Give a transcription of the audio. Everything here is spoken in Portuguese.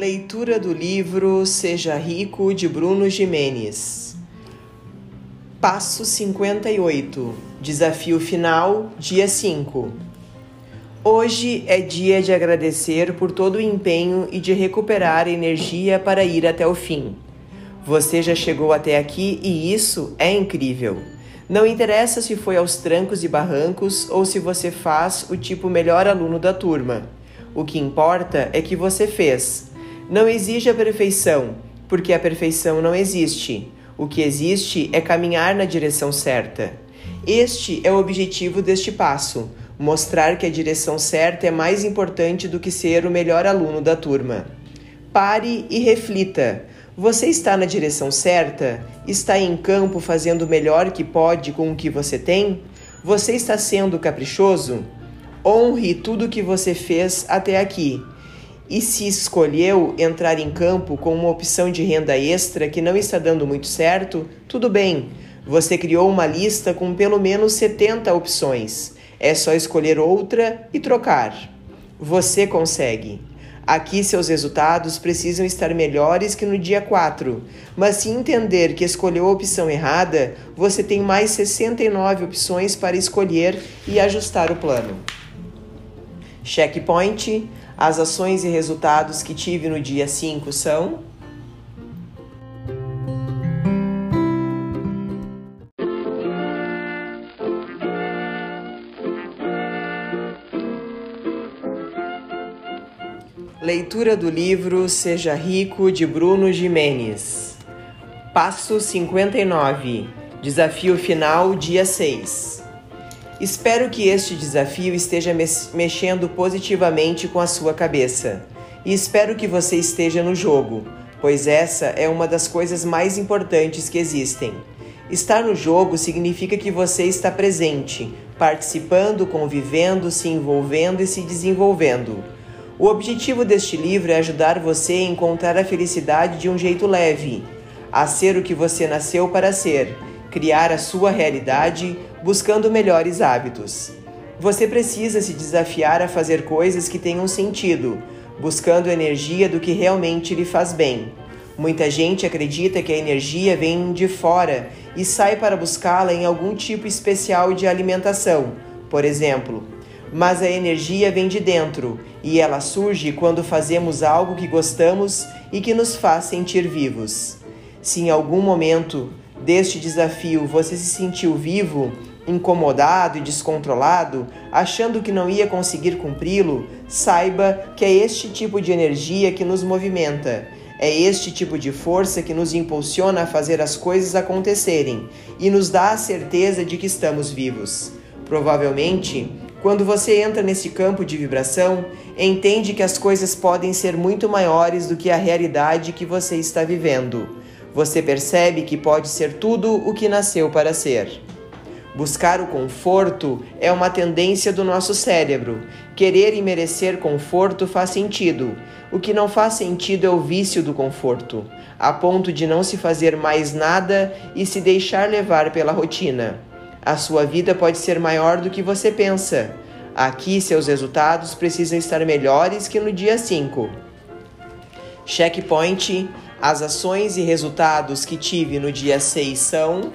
Leitura do livro Seja Rico de Bruno Jimenez. Passo 58. Desafio final, dia 5. Hoje é dia de agradecer por todo o empenho e de recuperar energia para ir até o fim. Você já chegou até aqui e isso é incrível. Não interessa se foi aos trancos e barrancos ou se você faz o tipo melhor aluno da turma. O que importa é que você fez. Não exige a perfeição, porque a perfeição não existe. O que existe é caminhar na direção certa. Este é o objetivo deste passo: mostrar que a direção certa é mais importante do que ser o melhor aluno da turma. Pare e reflita. Você está na direção certa? Está em campo fazendo o melhor que pode com o que você tem? Você está sendo caprichoso? Honre tudo o que você fez até aqui. E se escolheu entrar em campo com uma opção de renda extra que não está dando muito certo, tudo bem. Você criou uma lista com pelo menos 70 opções. É só escolher outra e trocar. Você consegue. Aqui seus resultados precisam estar melhores que no dia 4, mas se entender que escolheu a opção errada, você tem mais 69 opções para escolher e ajustar o plano. Checkpoint: as ações e resultados que tive no dia 5 são. Leitura do livro Seja Rico de Bruno Jimenez. Passo 59. Desafio final, dia 6. Espero que este desafio esteja mexendo positivamente com a sua cabeça. E espero que você esteja no jogo, pois essa é uma das coisas mais importantes que existem. Estar no jogo significa que você está presente, participando, convivendo, se envolvendo e se desenvolvendo. O objetivo deste livro é ajudar você a encontrar a felicidade de um jeito leve, a ser o que você nasceu para ser, criar a sua realidade buscando melhores hábitos. Você precisa se desafiar a fazer coisas que tenham sentido, buscando energia do que realmente lhe faz bem. Muita gente acredita que a energia vem de fora e sai para buscá-la em algum tipo especial de alimentação, por exemplo mas a energia vem de dentro e ela surge quando fazemos algo que gostamos e que nos faz sentir vivos. Se em algum momento deste desafio você se sentiu vivo, incomodado e descontrolado, achando que não ia conseguir cumpri-lo, saiba que é este tipo de energia que nos movimenta. É este tipo de força que nos impulsiona a fazer as coisas acontecerem e nos dá a certeza de que estamos vivos. Provavelmente, quando você entra nesse campo de vibração, entende que as coisas podem ser muito maiores do que a realidade que você está vivendo. Você percebe que pode ser tudo o que nasceu para ser. Buscar o conforto é uma tendência do nosso cérebro. Querer e merecer conforto faz sentido. O que não faz sentido é o vício do conforto, a ponto de não se fazer mais nada e se deixar levar pela rotina. A sua vida pode ser maior do que você pensa. Aqui, seus resultados precisam estar melhores que no dia 5. Checkpoint: as ações e resultados que tive no dia 6 são